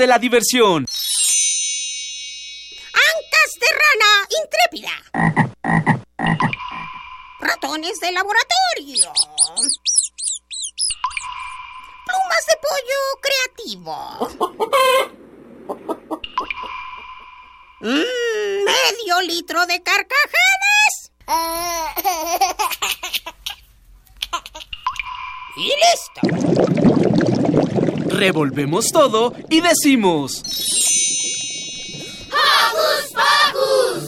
de la diversión. Ancas de rana intrépida. Ratones de laboratorio. Plumas de pollo creativo. Mm, medio litro de carcajadas. Y listo. Revolvemos todo y decimos... ¡Hocus Pocus!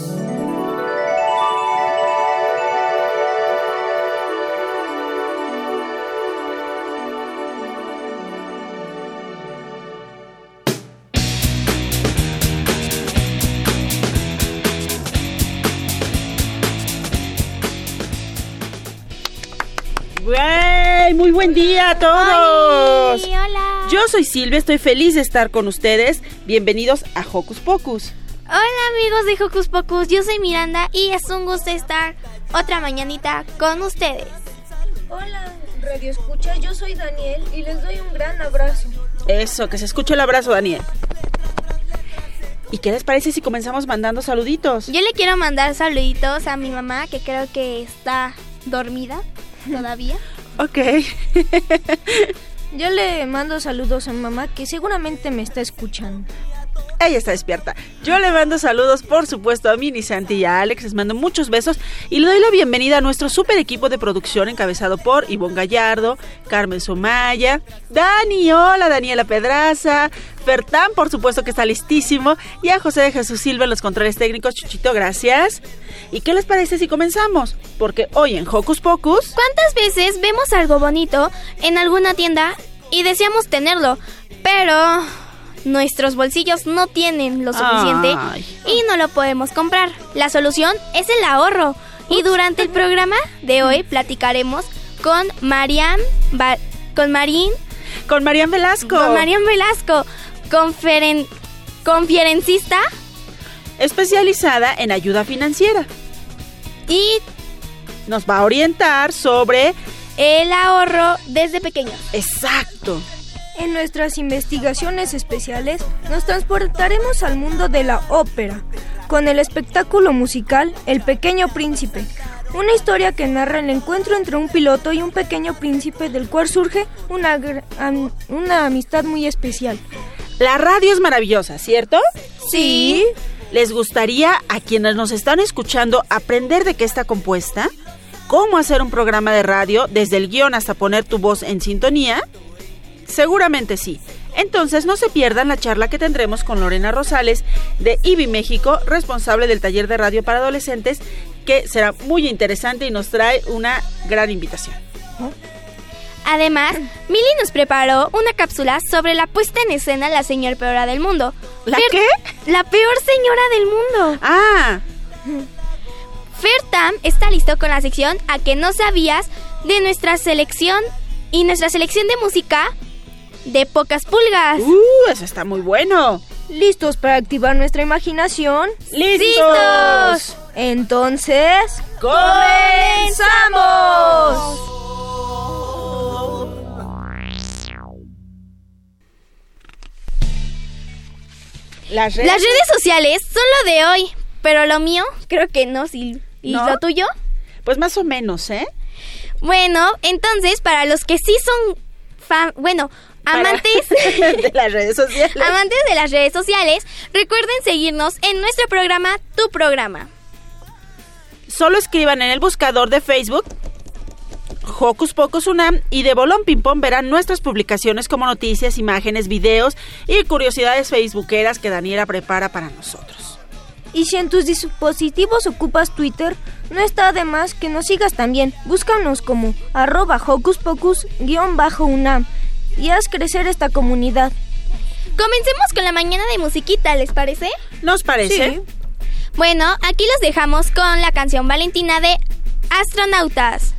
¡Wey! Muy buen día a todos. Ay, hola. Yo soy Silvia, estoy feliz de estar con ustedes. Bienvenidos a Hocus Pocus. Hola amigos de Hocus Pocus, yo soy Miranda y es un gusto estar otra mañanita con ustedes. Hola, Radio Escucha, yo soy Daniel y les doy un gran abrazo. Eso, que se escuche el abrazo, Daniel. ¿Y qué les parece si comenzamos mandando saluditos? Yo le quiero mandar saluditos a mi mamá que creo que está dormida todavía. Ok. Yo le mando saludos a mamá que seguramente me está escuchando. Ella está despierta. Yo le mando saludos, por supuesto, a Mini Santi y a Alex. Les mando muchos besos y le doy la bienvenida a nuestro super equipo de producción encabezado por Ivonne Gallardo, Carmen Somaya, Dani, hola, Daniela Pedraza, Fertán, por supuesto que está listísimo, y a José de Jesús Silva en los controles técnicos. Chuchito, gracias. ¿Y qué les parece si comenzamos? Porque hoy en Hocus Pocus... ¿Cuántas veces vemos algo bonito en alguna tienda y deseamos tenerlo, pero nuestros bolsillos no tienen lo suficiente Ay. y no lo podemos comprar? La solución es el ahorro. Y durante el programa de hoy platicaremos con Mariam, Ba- con Marín, Con Marian Velasco. con Mariam Velasco, conferen- conferencista Especializada en ayuda financiera. y Nos va a orientar sobre... el ahorro desde pequeños. Exacto. En nuestras investigaciones especiales nos transportaremos al mundo de la ópera, con el espectáculo musical El Pequeño Príncipe, una historia que narra el encuentro entre un piloto y un pequeño príncipe del cual surge una, am- una amistad muy especial. La radio es maravillosa, ¿cierto? Sí. ¿Les gustaría a quienes nos están escuchando aprender de qué está compuesta? ¿Cómo hacer un programa de radio desde el guion hasta poner tu voz en sintonía? Seguramente sí. Entonces no se pierdan la charla que tendremos con Lorena Rosales de IBI México, responsable del taller de radio para adolescentes, que será muy interesante y nos trae una gran invitación. Además, Mili nos preparó una cápsula sobre la puesta en escena de la señora peora del mundo. ¿La Fer- qué? La peor señora del mundo. Ah, Fertam está listo con la sección A que no sabías de nuestra selección y nuestra selección de música de pocas pulgas. uh, eso está muy bueno. ¿Listos para activar nuestra imaginación? ¡Listos! Entonces... ¡Comenzamos! Las redes, Las redes sociales son lo de hoy, pero lo mío creo que no, Sil. ¿Y ¿No? lo tuyo? pues más o menos, ¿eh? Bueno, entonces para los que sí son fan, bueno, amantes de las redes sociales. amantes de las redes sociales, recuerden seguirnos en nuestro programa Tu programa. Solo escriban en el buscador de Facebook Hocus Pocus Unam y de Bolón Ping Pong verán nuestras publicaciones como noticias, imágenes, videos y curiosidades facebookeras que Daniela prepara para nosotros. Y si en tus dispositivos ocupas Twitter, no está de más que nos sigas también. Búscanos como arroba hocus pocus guion bajo UNAM y haz crecer esta comunidad. Comencemos con la mañana de musiquita, ¿les parece? ¿Nos parece? Sí. Bueno, aquí los dejamos con la canción Valentina de Astronautas.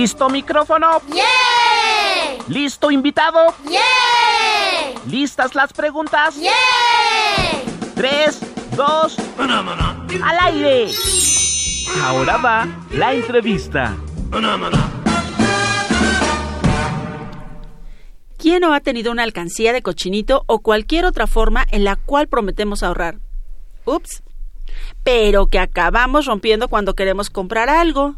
¿Listo micrófono? ¿Listo invitado? ¿Listas las preguntas? Tres, dos, al aire. Ahora va la entrevista. ¿Quién no ha tenido una alcancía de cochinito o cualquier otra forma en la cual prometemos ahorrar? Ups. Pero que acabamos rompiendo cuando queremos comprar algo.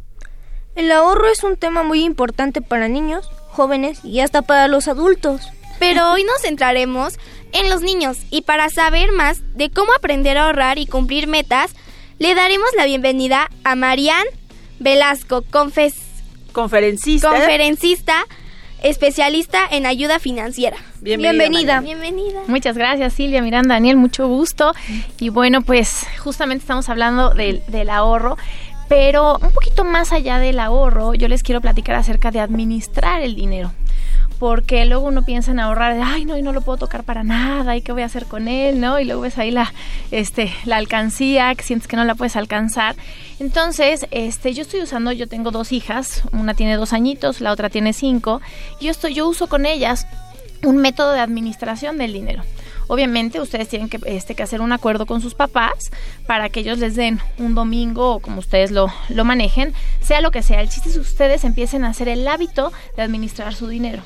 El ahorro es un tema muy importante para niños, jóvenes y hasta para los adultos. Pero hoy nos centraremos en los niños y para saber más de cómo aprender a ahorrar y cumplir metas, le daremos la bienvenida a Marian Velasco, confes Conferencista. conferencista, especialista en ayuda financiera. Bienvenida. Bienvenida. Muchas gracias Silvia, Miranda, Daniel, mucho gusto. Y bueno, pues justamente estamos hablando del, del ahorro, pero un poquito más allá del ahorro, yo les quiero platicar acerca de administrar el dinero. Porque luego uno piensa en ahorrar, ay no, y no lo puedo tocar para nada, y qué voy a hacer con él, ¿no? Y luego ves ahí la, este, la alcancía, que sientes que no la puedes alcanzar. Entonces, este, yo estoy usando, yo tengo dos hijas, una tiene dos añitos, la otra tiene cinco, y yo estoy, yo uso con ellas un método de administración del dinero. Obviamente ustedes tienen que, este, que hacer un acuerdo con sus papás para que ellos les den un domingo o como ustedes lo, lo manejen, sea lo que sea. El chiste es que ustedes empiecen a hacer el hábito de administrar su dinero.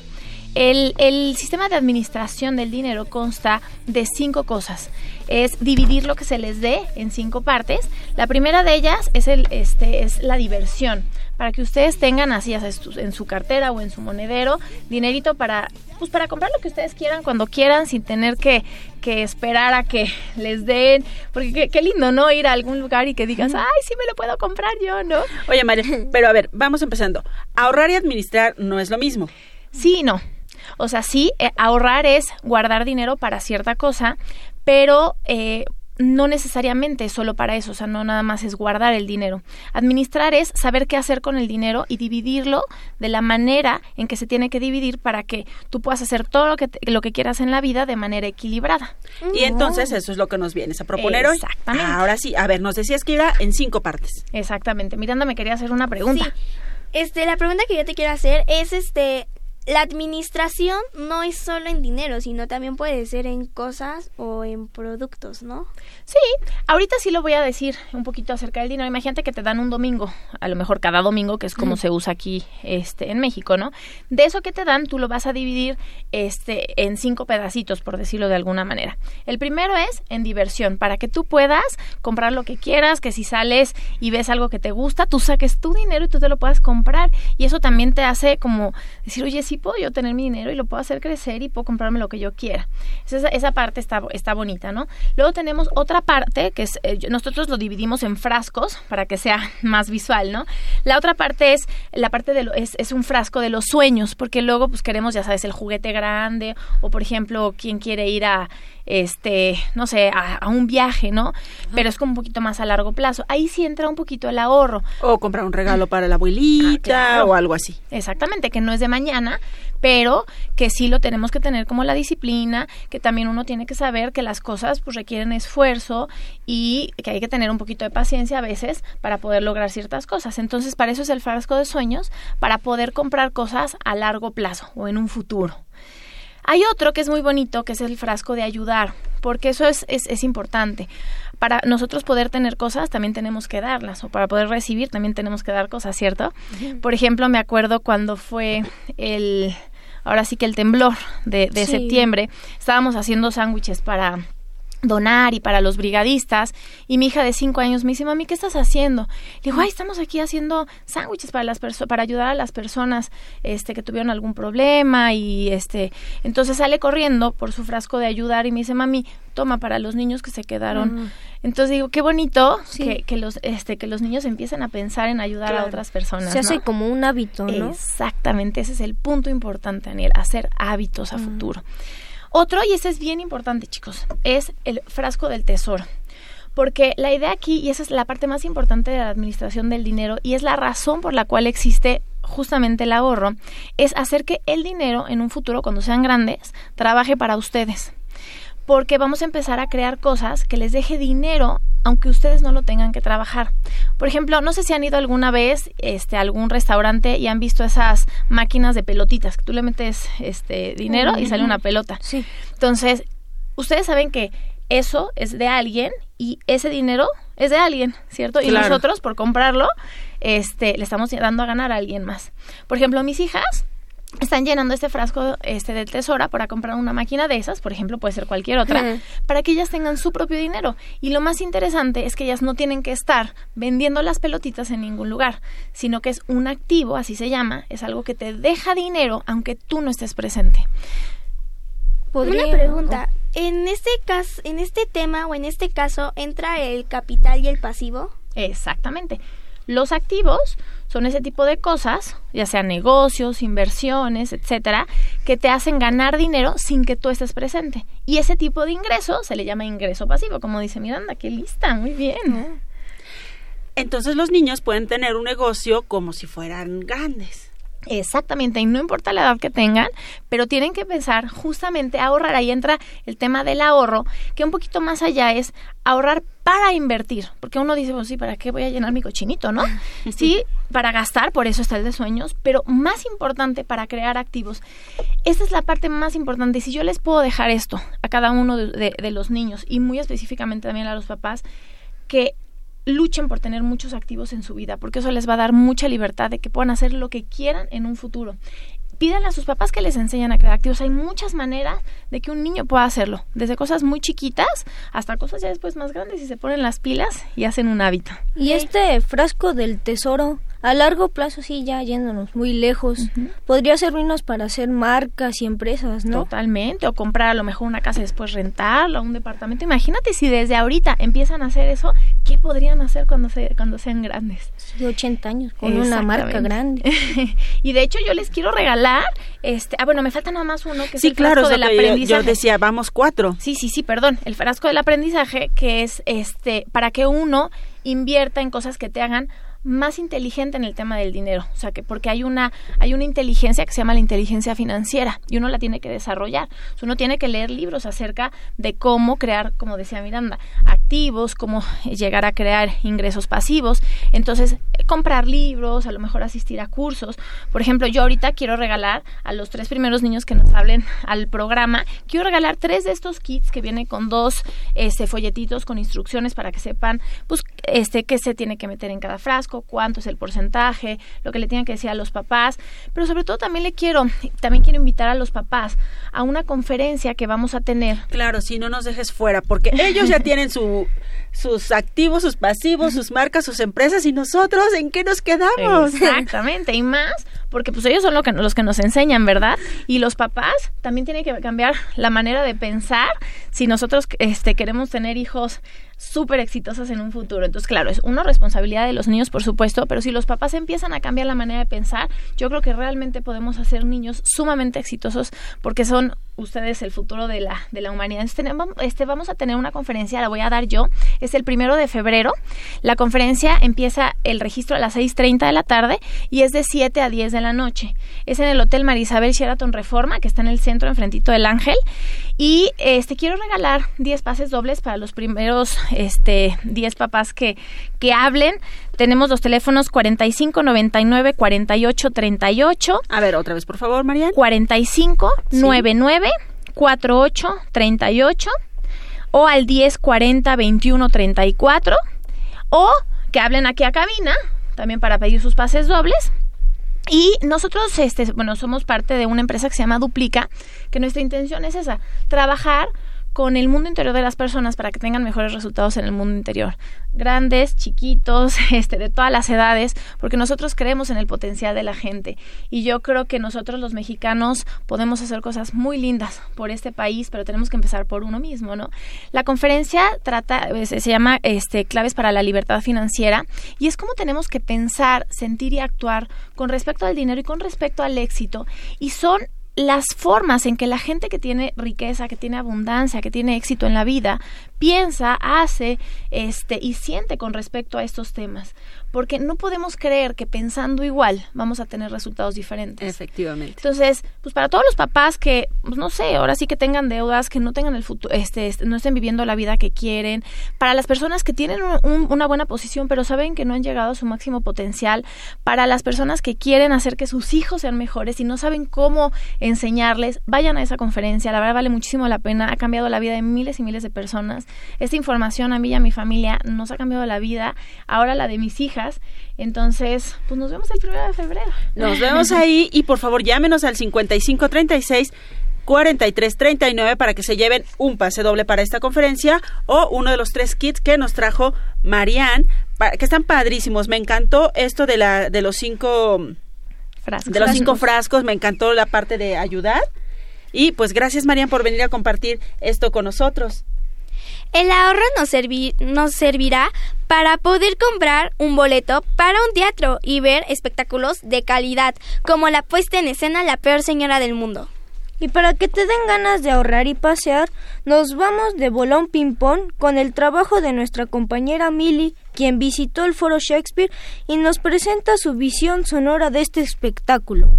El, el, sistema de administración del dinero consta de cinco cosas. Es dividir lo que se les dé en cinco partes. La primera de ellas es, el, este, es la diversión. Para que ustedes tengan así en su cartera o en su monedero dinerito para, pues para comprar lo que ustedes quieran cuando quieran sin tener que, que esperar a que les den. Porque qué, lindo, ¿no? Ir a algún lugar y que digas, ay, sí me lo puedo comprar yo, ¿no? Oye, María, pero a ver, vamos empezando. Ahorrar y administrar no es lo mismo. Sí, no. O sea, sí, eh, ahorrar es guardar dinero para cierta cosa, pero eh, no necesariamente solo para eso, o sea, no nada más es guardar el dinero. Administrar es saber qué hacer con el dinero y dividirlo de la manera en que se tiene que dividir para que tú puedas hacer todo lo que, lo que quieras en la vida de manera equilibrada. Y entonces eso es lo que nos vienes a proponer hoy. Exactamente. Ahora sí, a ver, nos decías que iba en cinco partes. Exactamente. Miranda me quería hacer una pregunta. Sí. Este, la pregunta que yo te quiero hacer es, este, la administración no es solo en dinero, sino también puede ser en cosas o en productos, ¿no? Sí, ahorita sí lo voy a decir un poquito acerca del dinero. Imagínate que te dan un domingo, a lo mejor cada domingo, que es como se usa aquí este, en México, ¿no? De eso que te dan, tú lo vas a dividir este, en cinco pedacitos, por decirlo de alguna manera. El primero es en diversión, para que tú puedas comprar lo que quieras, que si sales y ves algo que te gusta, tú saques tu dinero y tú te lo puedas comprar. Y eso también te hace como decir, oye, sí puedo yo tener mi dinero y lo puedo hacer crecer y puedo comprarme lo que yo quiera. Esa, esa parte está, está bonita, ¿no? Luego tenemos otra parte que es, eh, nosotros lo dividimos en frascos para que sea más visual, ¿no? La otra parte es, la parte de lo, es, es un frasco de los sueños, porque luego pues queremos, ya sabes, el juguete grande o por ejemplo, quien quiere ir a este, no sé, a, a, un viaje, ¿no? Pero es como un poquito más a largo plazo. Ahí sí entra un poquito el ahorro. O comprar un regalo para la abuelita ah, claro. o algo así. Exactamente, que no es de mañana, pero que sí lo tenemos que tener como la disciplina, que también uno tiene que saber que las cosas pues requieren esfuerzo y que hay que tener un poquito de paciencia a veces para poder lograr ciertas cosas. Entonces, para eso es el frasco de sueños, para poder comprar cosas a largo plazo o en un futuro. Hay otro que es muy bonito, que es el frasco de ayudar, porque eso es, es, es, importante. Para nosotros poder tener cosas, también tenemos que darlas, o para poder recibir, también tenemos que dar cosas, ¿cierto? Por ejemplo, me acuerdo cuando fue el, ahora sí que el temblor de, de sí. septiembre, estábamos haciendo sándwiches para donar y para los brigadistas. Y mi hija de cinco años me dice mami qué estás haciendo le digo ay estamos aquí haciendo sándwiches para las para ayudar a las personas este que tuvieron algún problema y este entonces sale corriendo por su frasco de ayudar y me dice mami toma para los niños que se quedaron entonces digo qué bonito sí. que, que, los este que los niños empiecen a pensar en ayudar claro. a otras personas se hace ¿no? como un hábito no exactamente ese es el punto importante Daniel hacer hábitos a futuro otro, y ese es bien importante, chicos, es el frasco del tesoro. Porque la idea aquí, y esa es la parte más importante de la administración del dinero, y es la razón por la cual existe justamente el ahorro, es hacer que el dinero en un futuro, cuando sean grandes, trabaje para ustedes. Porque vamos a empezar a crear cosas que les deje dinero aunque ustedes no lo tengan que trabajar. Por ejemplo, no sé si han ido alguna vez este, a algún restaurante y han visto esas máquinas de pelotitas, que tú le metes este, dinero y sale una pelota. Sí. Entonces, ustedes saben que eso es de alguien y ese dinero es de alguien, ¿cierto? Y nosotros, por comprarlo, este, le estamos dando a ganar a alguien más. Por ejemplo, mis hijas están llenando este frasco este del tesora para comprar una máquina de esas, por ejemplo, puede ser cualquier otra, para que ellas tengan su propio dinero. Y lo más interesante es que ellas no tienen que estar vendiendo las pelotitas en ningún lugar, sino que es un activo, así se llama, es algo que te deja dinero aunque tú no estés presente. Podría- Una pregunta. En este caso, en este tema o en este caso entra el capital y el pasivo. Exactamente. Los activos son ese tipo de cosas, ya sean negocios, inversiones, etcétera, que te hacen ganar dinero sin que tú estés presente. Y ese tipo de ingreso se le llama ingreso pasivo, como dice Miranda. ¡Qué lista! Muy bien. Entonces los niños pueden tener un negocio como si fueran grandes. Exactamente, y no importa la edad que tengan, pero tienen que pensar justamente ahorrar. Ahí entra el tema del ahorro, que un poquito más allá es ahorrar para invertir. Porque uno dice, pues sí, ¿para qué voy a llenar mi cochinito, no? Sí, para gastar, por eso está el de sueños, pero más importante para crear activos. Esta es la parte más importante. Y si yo les puedo dejar esto a cada uno de, de- de los niños y muy específicamente también a los papás, que luchen por tener muchos activos en su vida, porque eso les va a dar mucha libertad de que puedan hacer lo que quieran en un futuro. Pídanle a sus papás que les enseñen a crear activos. Hay muchas maneras de que un niño pueda hacerlo, desde cosas muy chiquitas hasta cosas ya después más grandes y se ponen las pilas y hacen un hábito. Y este frasco del tesoro, a largo plazo, sí, ya yéndonos muy lejos, podría servirnos para hacer marcas y empresas, ¿no? Totalmente, o comprar a lo mejor una casa y después rentarla, un departamento. Imagínate si desde ahorita empiezan a hacer eso, ¿qué podrían hacer cuando, se, cuando sean grandes? De 80 años, con una marca grande. y de hecho yo les quiero regalar, este, ah bueno, me falta nada más uno que es Sí, el claro, frasco del que yo- yo, aprendizaje. decía, vamos cuatro. Sí, sí, sí, perdón, el frasco del aprendizaje que es este para que uno invierta en cosas que te hagan más inteligente en el tema del dinero, o sea que porque hay una hay una inteligencia que se llama la inteligencia financiera y uno la tiene que desarrollar, uno tiene que leer libros acerca de cómo crear, como decía Miranda, activos, cómo llegar a crear ingresos pasivos, entonces eh, comprar libros, a lo mejor asistir a cursos, por ejemplo, yo ahorita quiero regalar a los tres primeros niños que nos hablen al programa, quiero regalar tres de estos kits que vienen con dos este folletitos con instrucciones para que sepan pues este qué se tiene que meter en cada frasco, cuánto es el porcentaje, lo que le tienen que decir a los papás, pero sobre todo también le quiero también quiero invitar a los papás a una conferencia que vamos a tener. Claro, si no nos dejes fuera, porque ellos ya tienen su, sus activos, sus pasivos, sus marcas, sus empresas, y nosotros, ¿en qué nos quedamos? Exactamente, y más, porque pues ellos son que, los que nos enseñan, ¿verdad? Y los papás también tienen que cambiar la manera de pensar si nosotros este, queremos tener hijos súper exitosos en un futuro. Entonces, claro, es una responsabilidad de los niños, por supuesto, pero si los papás empiezan a cambiar la manera de pensar, yo creo que realmente podemos hacer niños sumamente exitosos porque son ustedes el futuro de la, de la humanidad. Este, vamos a tener una conferencia, la voy a dar yo, es el primero de febrero. La conferencia empieza el registro a las 6.30 de la tarde y es de 7 a 10 de la noche. Es en el Hotel Marisabel Sheraton Reforma, que está en el centro, enfrentito del Ángel. Y este quiero regalar 10 pases dobles para los primeros este 10 papás que, que hablen. Tenemos los teléfonos 45 99 48 38 A ver, otra vez, por favor, Marian. 45 99 48 38 o al 10 40 21 34 o que hablen aquí a cabina también para pedir sus pases dobles. Y nosotros, este, bueno, somos parte de una empresa que se llama Duplica, que nuestra intención es esa, trabajar con el mundo interior de las personas para que tengan mejores resultados en el mundo interior. Grandes, chiquitos, este, de todas las edades, porque nosotros creemos en el potencial de la gente. Y yo creo que nosotros los mexicanos podemos hacer cosas muy lindas por este país, pero tenemos que empezar por uno mismo, ¿no? La conferencia trata, se llama este, Claves para la Libertad Financiera, y es cómo tenemos que pensar, sentir y actuar con respecto al dinero y con respecto al éxito. Y son las formas en que la gente que tiene riqueza, que tiene abundancia, que tiene éxito en la vida, piensa, hace este, y siente con respecto a estos temas. Porque no podemos creer que pensando igual vamos a tener resultados diferentes. Efectivamente. Entonces, pues para todos los papás que, pues no sé, ahora sí que tengan deudas, que no tengan el futuro, este, este, no estén viviendo la vida que quieren, para las personas que tienen un- una buena posición pero saben que no han llegado a su máximo potencial, para las personas que quieren hacer que sus hijos sean mejores y no saben cómo enseñarles, vayan a esa conferencia, la verdad vale muchísimo la pena, ha cambiado la vida de miles y miles de personas. Esta información a mí y a mi familia nos ha cambiado la vida, ahora la de mis hijas, entonces, pues nos vemos el primero de febrero. Nos vemos ahí y por favor llámenos al 5536 4339 para que se lleven un pase doble para esta conferencia o uno de los tres kits que nos trajo Marianne, que están padrísimos. Me encantó esto de la de los cinco Frascos. de los cinco frascos, me encantó la parte de ayudar. Y pues gracias Marian por venir a compartir esto con nosotros. El ahorro nos, servi- nos servirá para poder comprar un boleto para un teatro y ver espectáculos de calidad, como la puesta en escena La peor señora del mundo. Y para que te den ganas de ahorrar y pasear, nos vamos de bolón ping-pong con el trabajo de nuestra compañera Millie, quien visitó el Foro Shakespeare y nos presenta su visión sonora de este espectáculo.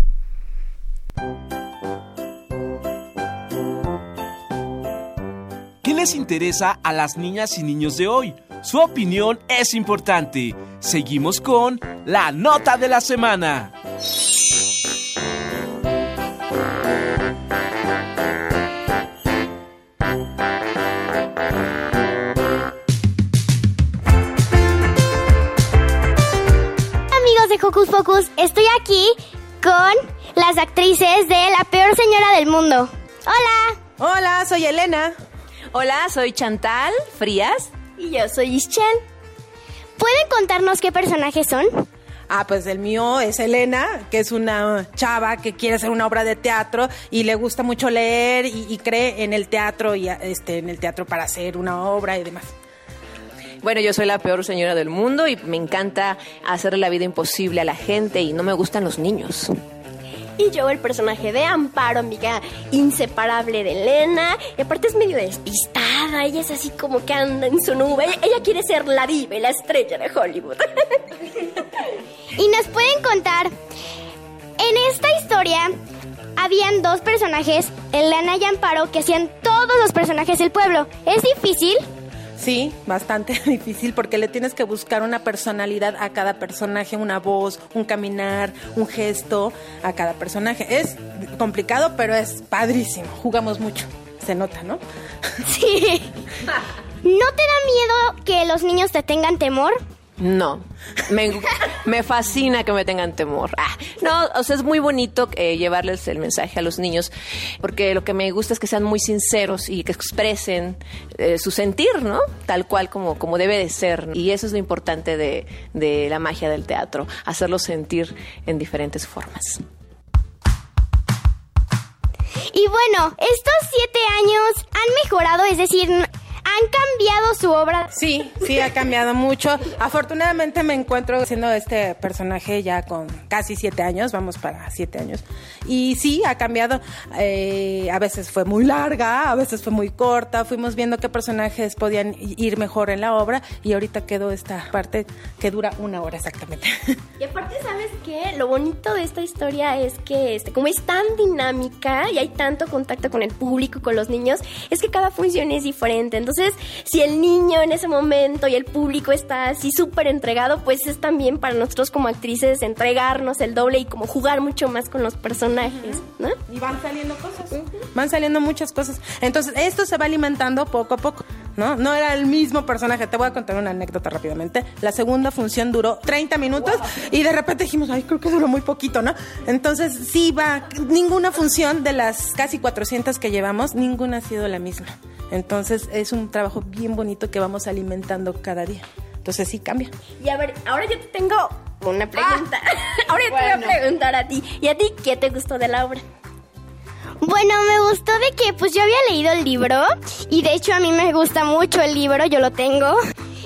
¿Qué les interesa a las niñas y niños de hoy? Su opinión es importante. Seguimos con la nota de la semana. Amigos de Hocus Pocus, estoy aquí con las actrices de La Peor Señora del Mundo. Hola. Hola, soy Elena. Hola, soy Chantal Frías. Y yo soy Ischel. ¿Pueden contarnos qué personajes son? Ah, pues el mío es Elena, que es una chava que quiere hacer una obra de teatro y le gusta mucho leer y, y cree en el teatro y este en el teatro para hacer una obra y demás. Bueno, yo soy la peor señora del mundo y me encanta hacerle la vida imposible a la gente y no me gustan los niños. Y yo el personaje de Amparo, amiga inseparable de Elena. Y aparte es medio despistada. Ella es así como que anda en su nube. Ella, quiere ser la diva la estrella de Hollywood. Y nos pueden contar, en esta historia habían dos personajes, Elena y Amparo, que hacían todos los personajes del pueblo. ¿Es difícil? Sí, bastante difícil porque le tienes que buscar una personalidad a cada personaje, una voz, un caminar, un gesto a cada personaje. Es complicado, pero es padrísimo. Jugamos mucho. Se nota, ¿no? Sí. ¿No te da miedo que los niños te tengan temor? No, me, me fascina que me tengan temor. Ah, no, o sea, es muy bonito eh, llevarles el mensaje a los niños, porque lo que me gusta es que sean muy sinceros y que expresen eh, su sentir, ¿no? Tal cual como, como debe de ser. Y eso es lo importante de, de la magia del teatro, hacerlos sentir en diferentes formas. Y bueno, estos siete años han mejorado, es decir, han cambiado su obra. Sí, sí, ha cambiado mucho. Afortunadamente me encuentro siendo este personaje ya con casi siete años, vamos para siete años. Y sí, ha cambiado. Eh, a veces fue muy larga, a veces fue muy corta. Fuimos viendo qué personajes podían ir mejor en la obra y ahorita quedó esta parte que dura una hora exactamente. Y aparte, ¿sabes qué? Lo bonito de esta historia es que, este, como es tan dinámica y hay tanto contacto con el público, con los niños, es que cada función es diferente. Entonces, si el niño en ese momento y el público está así súper entregado, pues es también para nosotros como actrices entregarnos el doble y como jugar mucho más con los personajes, ¿no? Y van saliendo cosas. Van saliendo muchas cosas. Entonces, esto se va alimentando poco a poco, ¿no? No era el mismo personaje. Te voy a contar una anécdota rápidamente. La segunda función duró 30 minutos y de repente dijimos, ay, creo que duró muy poquito, ¿no? Entonces, sí va, ninguna función de las casi 400 que llevamos, ninguna ha sido la misma. Entonces, es un trabajo bien bonito que vamos alimentando cada día. Entonces, sí cambia. Y a ver, ahora yo te tengo una pregunta. ahora yo te voy a preguntar a ti. ¿Y a ti qué te gustó de la obra? Bueno, me gustó de que pues yo había leído el libro y de hecho a mí me gusta mucho el libro, yo lo tengo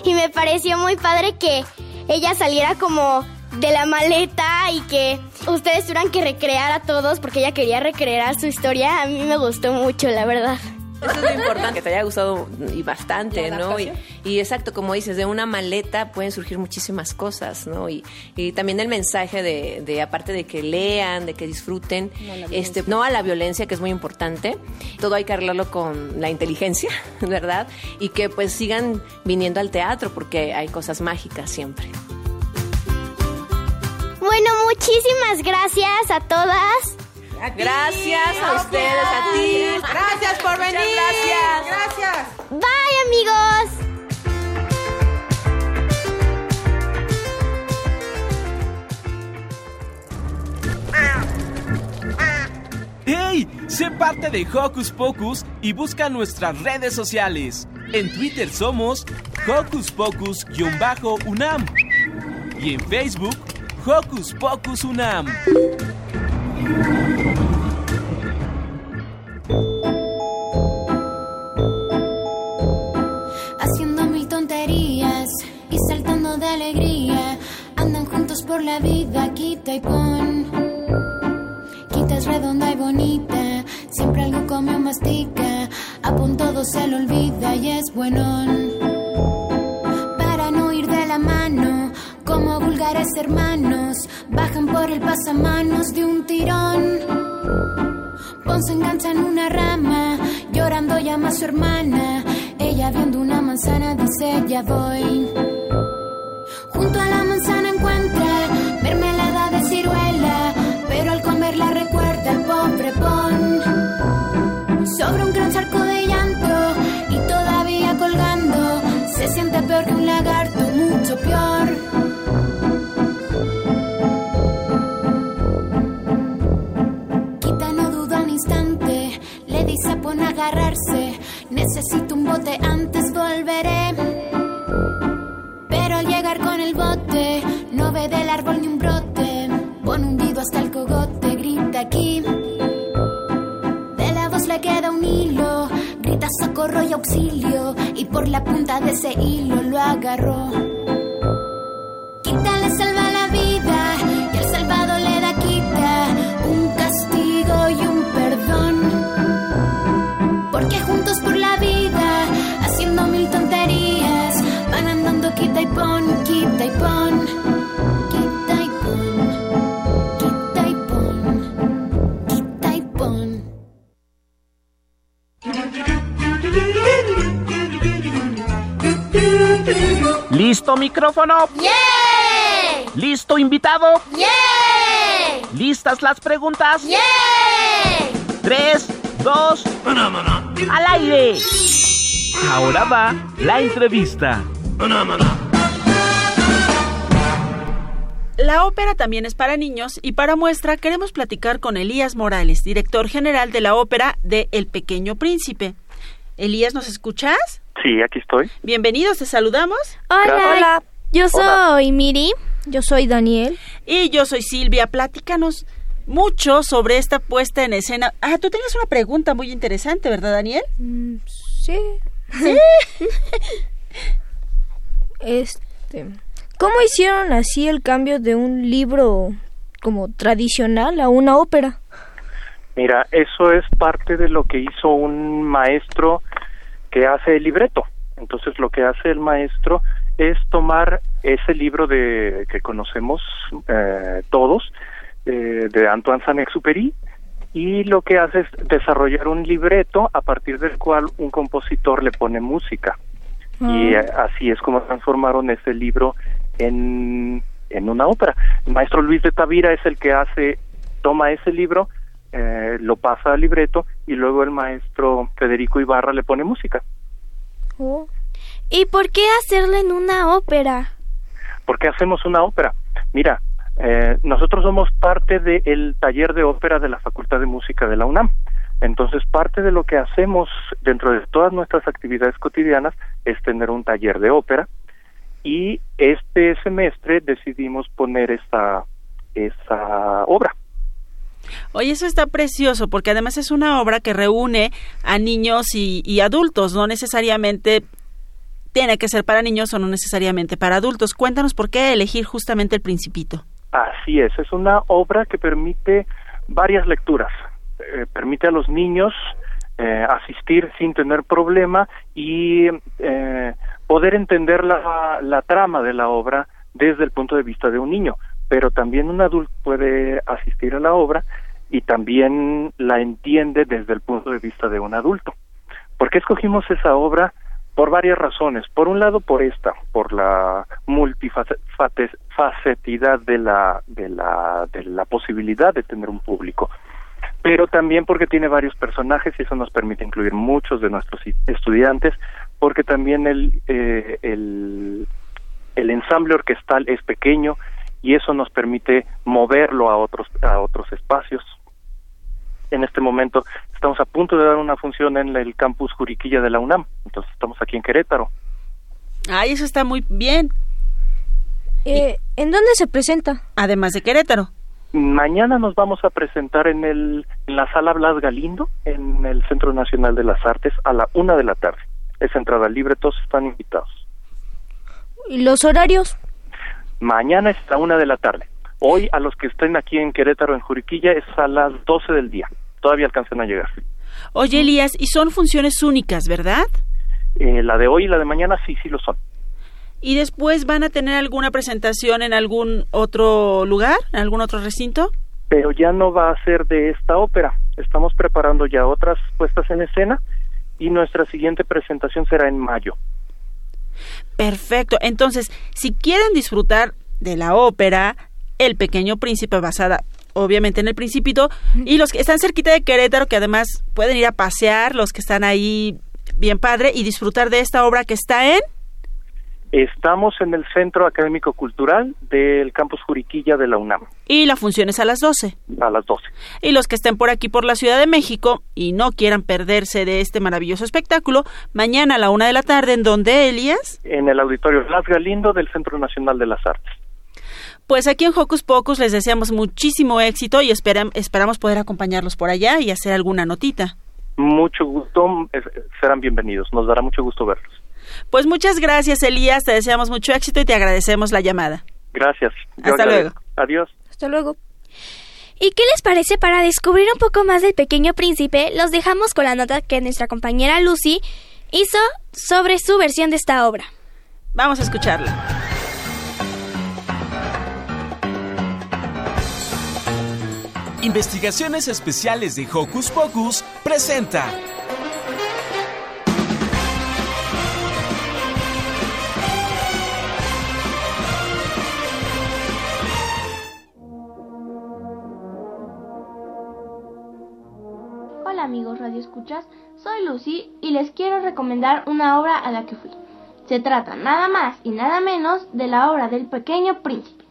y me pareció muy padre que ella saliera como de la maleta y que ustedes tuvieran que recrear a todos porque ella quería recrear su historia. A mí me gustó mucho, la verdad. Eso es lo importante, que te haya gustado y bastante, ¿no? Y, y, exacto, como dices, de una maleta pueden surgir muchísimas cosas, ¿no? Y, y también el mensaje de, de, aparte de que lean, de que disfruten, no, este, no a la violencia, que es muy importante. Todo hay que arreglarlo con la inteligencia, ¿verdad? Y que pues sigan viniendo al teatro porque hay cosas mágicas siempre. Bueno, muchísimas gracias a todas. A gracias a ustedes, a ti. Gracias por venir. Muchas gracias. Gracias. Bye, amigos. ¡Hey! Sé parte de Hocus Pocus y busca nuestras redes sociales. En Twitter somos Hocus Pocus-UNAM y en Facebook Hocus Pocus UNAM. Haciendo mil tonterías y saltando de alegría, andan juntos por la vida, quita y pon. Quita es redonda y bonita, siempre algo come o mastica, a pon todo se lo olvida y es buenón. Vulgares hermanos, bajan por el pasamanos de un tirón. Pon se engancha en una rama, llorando llama a su hermana. Ella viendo una manzana dice ya voy. Junto a la manzana encuentra mermelada de ciruela, agarrarse. Necesito un bote, antes volveré. Pero al llegar con el bote, no ve del árbol ni un brote. Pone hundido hasta el cogote, grita aquí. De la voz le queda un hilo, grita socorro y auxilio. Y por la punta de ese hilo lo agarró. Quita le ¿Listo micrófono? ¡Yeah! ¿Listo invitado? ¡Yeah! ¿Listas las preguntas? ¡Yeah! Tres, dos, al aire. Ahora va la entrevista. La ópera también es para niños y para muestra queremos platicar con Elías Morales, director general de la ópera de El Pequeño Príncipe. Elías, ¿nos escuchas? Sí, aquí estoy. Bienvenidos, te saludamos. Hola, Hola. yo soy Hola. Miri. Yo soy Daniel. Y yo soy Silvia. Platícanos mucho sobre esta puesta en escena. Ah, tú tenías una pregunta muy interesante, ¿verdad, Daniel? Mm, sí. ¿Sí? este, ¿cómo hicieron así el cambio de un libro como tradicional a una ópera? Mira, eso es parte de lo que hizo un maestro que hace el libreto. Entonces, lo que hace el maestro es tomar ese libro de que conocemos eh, todos, eh, de Antoine Saint-Exupéry y lo que hace es desarrollar un libreto a partir del cual un compositor le pone música y eh, así es como transformaron ese libro en, en una ópera. El maestro Luis de Tavira es el que hace, toma ese libro, eh, lo pasa al libreto y luego el maestro Federico Ibarra le pone música. Oh. ¿Y por qué hacerlo en una ópera? ¿Por qué hacemos una ópera? Mira, eh, nosotros somos parte del taller de ópera de la Facultad de Música de la UNAM. Entonces, parte de lo que hacemos dentro de todas nuestras actividades cotidianas es tener un taller de ópera y este semestre decidimos poner esa, esa obra. Oye, eso está precioso porque además es una obra que reúne a niños y, y adultos, no necesariamente tiene que ser para niños o no necesariamente para adultos. Cuéntanos por qué elegir justamente el Principito. Así es, es una obra que permite varias lecturas. Eh, permite a los niños eh, asistir sin tener problema y eh, poder entender la, la trama de la obra desde el punto de vista de un niño, pero también un adulto puede asistir a la obra y también la entiende desde el punto de vista de un adulto. ¿Por qué escogimos esa obra? Por varias razones. Por un lado, por esta, por la multifacetidad de la, de la, de la posibilidad de tener un público pero también porque tiene varios personajes y eso nos permite incluir muchos de nuestros estudiantes, porque también el, eh, el, el ensamble orquestal es pequeño y eso nos permite moverlo a otros, a otros espacios. En este momento estamos a punto de dar una función en el campus Juriquilla de la UNAM, entonces estamos aquí en Querétaro. Ay, eso está muy bien. Eh, ¿En dónde se presenta? Además de Querétaro. Mañana nos vamos a presentar en, el, en la sala Blas Galindo, en el Centro Nacional de las Artes, a la una de la tarde. Es entrada libre, todos están invitados. ¿Y los horarios? Mañana es a la una de la tarde. Hoy, a los que estén aquí en Querétaro, en Juriquilla, es a las doce del día. Todavía alcanzan a llegar. Oye, Elías, y son funciones únicas, ¿verdad? Eh, la de hoy y la de mañana sí, sí lo son y después van a tener alguna presentación en algún otro lugar, en algún otro recinto. Pero ya no va a ser de esta ópera. Estamos preparando ya otras puestas en escena y nuestra siguiente presentación será en mayo. Perfecto. Entonces, si quieren disfrutar de la ópera El Pequeño Príncipe basada obviamente en el Principito y los que están cerquita de Querétaro que además pueden ir a pasear, los que están ahí bien padre y disfrutar de esta obra que está en Estamos en el Centro Académico Cultural del Campus Juriquilla de la UNAM. Y la función es a las 12. A las 12. Y los que estén por aquí por la Ciudad de México y no quieran perderse de este maravilloso espectáculo, mañana a la una de la tarde, ¿en dónde, Elias? En el Auditorio Las Galindo del Centro Nacional de las Artes. Pues aquí en Hocus Pocus les deseamos muchísimo éxito y esperamos poder acompañarlos por allá y hacer alguna notita. Mucho gusto, serán bienvenidos, nos dará mucho gusto verlos. Pues muchas gracias, Elías. Te deseamos mucho éxito y te agradecemos la llamada. Gracias. Hasta luego. Adiós. Hasta luego. ¿Y qué les parece para descubrir un poco más del pequeño príncipe? Los dejamos con la nota que nuestra compañera Lucy hizo sobre su versión de esta obra. Vamos a escucharla. Investigaciones Especiales de Hocus Pocus presenta amigos Radio Escuchas, soy Lucy y les quiero recomendar una obra a la que fui. Se trata nada más y nada menos de la obra del pequeño príncipe.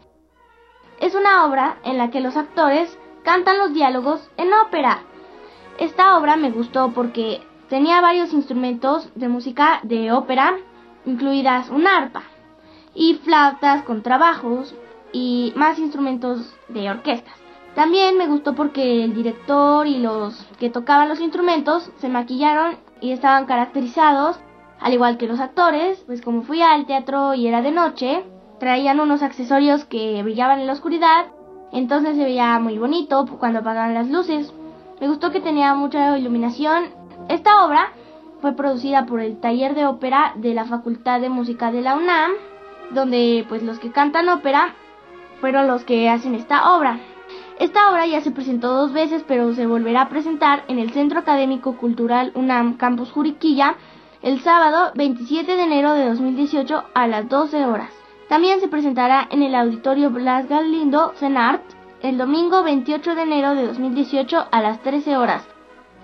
Es una obra en la que los actores cantan los diálogos en ópera. Esta obra me gustó porque tenía varios instrumentos de música de ópera, incluidas un arpa, y flautas con trabajos y más instrumentos de orquestas. También me gustó porque el director y los que tocaban los instrumentos se maquillaron y estaban caracterizados, al igual que los actores, pues como fui al teatro y era de noche, traían unos accesorios que brillaban en la oscuridad, entonces se veía muy bonito cuando apagaban las luces. Me gustó que tenía mucha iluminación. Esta obra fue producida por el taller de ópera de la Facultad de Música de la UNAM, donde pues los que cantan ópera fueron los que hacen esta obra. Esta obra ya se presentó dos veces, pero se volverá a presentar en el Centro Académico Cultural UNAM Campus Juriquilla el sábado 27 de enero de 2018 a las 12 horas. También se presentará en el Auditorio Blas Galindo Cenart el domingo 28 de enero de 2018 a las 13 horas.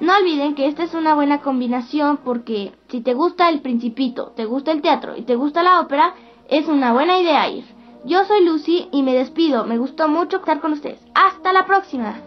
No olviden que esta es una buena combinación porque si te gusta el principito, te gusta el teatro y te gusta la ópera, es una buena idea ir. Yo soy Lucy y me despido. Me gustó mucho estar con ustedes. Hasta la próxima.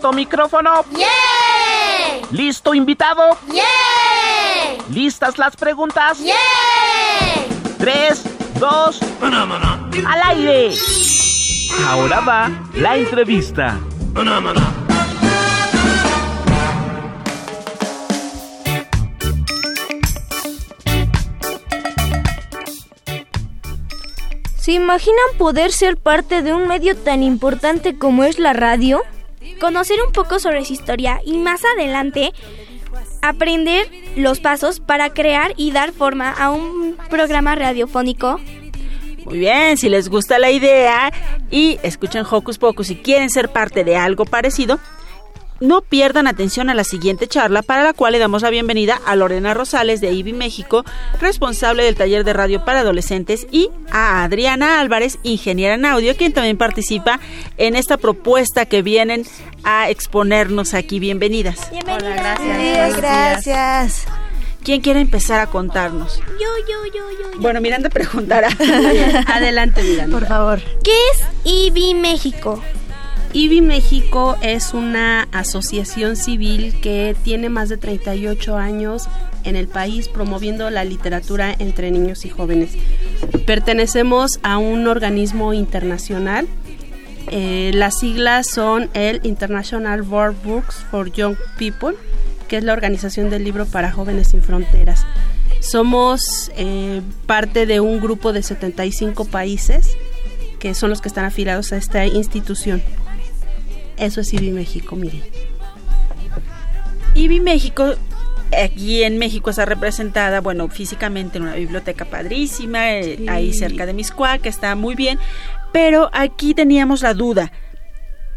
¿Listo micrófono? ¡Yeah! ¿Listo invitado? ¡Yeah! ¿Listas las preguntas? ¡Yeah! Tres, dos, al aire. Ahora va la entrevista. ¿Se imaginan poder ser parte de un medio tan importante como es la radio? Conocer un poco sobre su historia y más adelante aprender los pasos para crear y dar forma a un programa radiofónico. Muy bien, si les gusta la idea y escuchan Hocus Pocus y quieren ser parte de algo parecido, no pierdan atención a la siguiente charla para la cual le damos la bienvenida a Lorena Rosales de IBI México, responsable del taller de radio para adolescentes, y a Adriana Álvarez, ingeniera en audio, quien también participa en esta propuesta que vienen a exponernos aquí. Bienvenidas. Bienvenidas. gracias. gracias. ¿Quién quiere empezar a contarnos? Yo, yo, yo, yo. yo. Bueno, Miranda preguntará. Adelante, Miranda. Por favor. ¿Qué es IBI México? IBI México es una asociación civil que tiene más de 38 años en el país promoviendo la literatura entre niños y jóvenes. Pertenecemos a un organismo internacional. Eh, las siglas son el International World Books for Young People, que es la organización del libro para jóvenes sin fronteras. Somos eh, parte de un grupo de 75 países que son los que están afiliados a esta institución. Eso es IBI México, mire. IBI México, aquí en México está representada, bueno, físicamente en una biblioteca padrísima, eh, Sí. ahí cerca de Miscuá, que está muy bien, pero aquí teníamos la duda.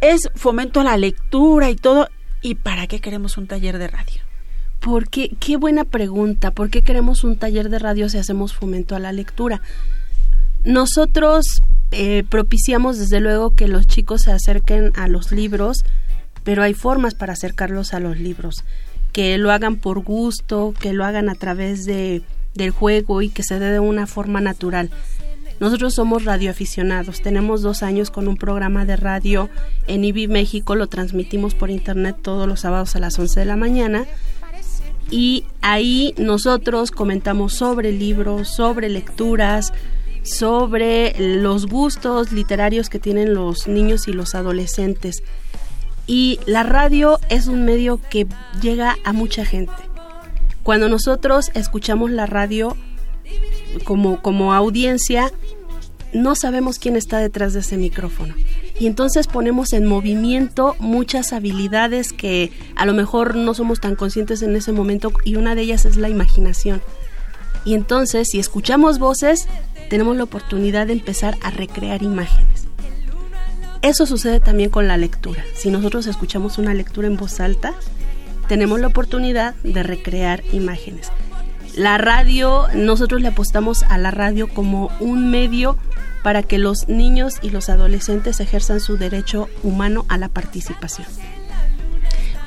Es fomento a la lectura y todo, ¿y para qué queremos un taller de radio? ¿Por qué? Qué buena pregunta. ¿Por qué queremos un taller de radio si hacemos fomento a la lectura? Nosotros eh, propiciamos desde luego que los chicos se acerquen a los libros, pero hay formas para acercarlos a los libros. Que lo hagan por gusto, que lo hagan a través de, del juego y que se dé de una forma natural. Nosotros somos radioaficionados. Tenemos dos años con un programa de radio en IBI México. Lo transmitimos por internet todos los sábados a las 11 de la mañana. Y ahí nosotros comentamos sobre libros, sobre lecturas, sobre los gustos literarios que tienen los niños y los adolescentes. Y la radio es un medio que llega a mucha gente. Cuando nosotros escuchamos la radio como, como audiencia, no sabemos quién está detrás de ese micrófono. Y entonces ponemos en movimiento muchas habilidades que a lo mejor no somos tan conscientes en ese momento y una de ellas es la imaginación. Y entonces, si escuchamos voces, tenemos la oportunidad de empezar a recrear imágenes. Eso sucede también con la lectura. Si nosotros escuchamos una lectura en voz alta, tenemos la oportunidad de recrear imágenes. La radio, nosotros le apostamos a la radio como un medio para que los niños y los adolescentes ejerzan su derecho humano a la participación.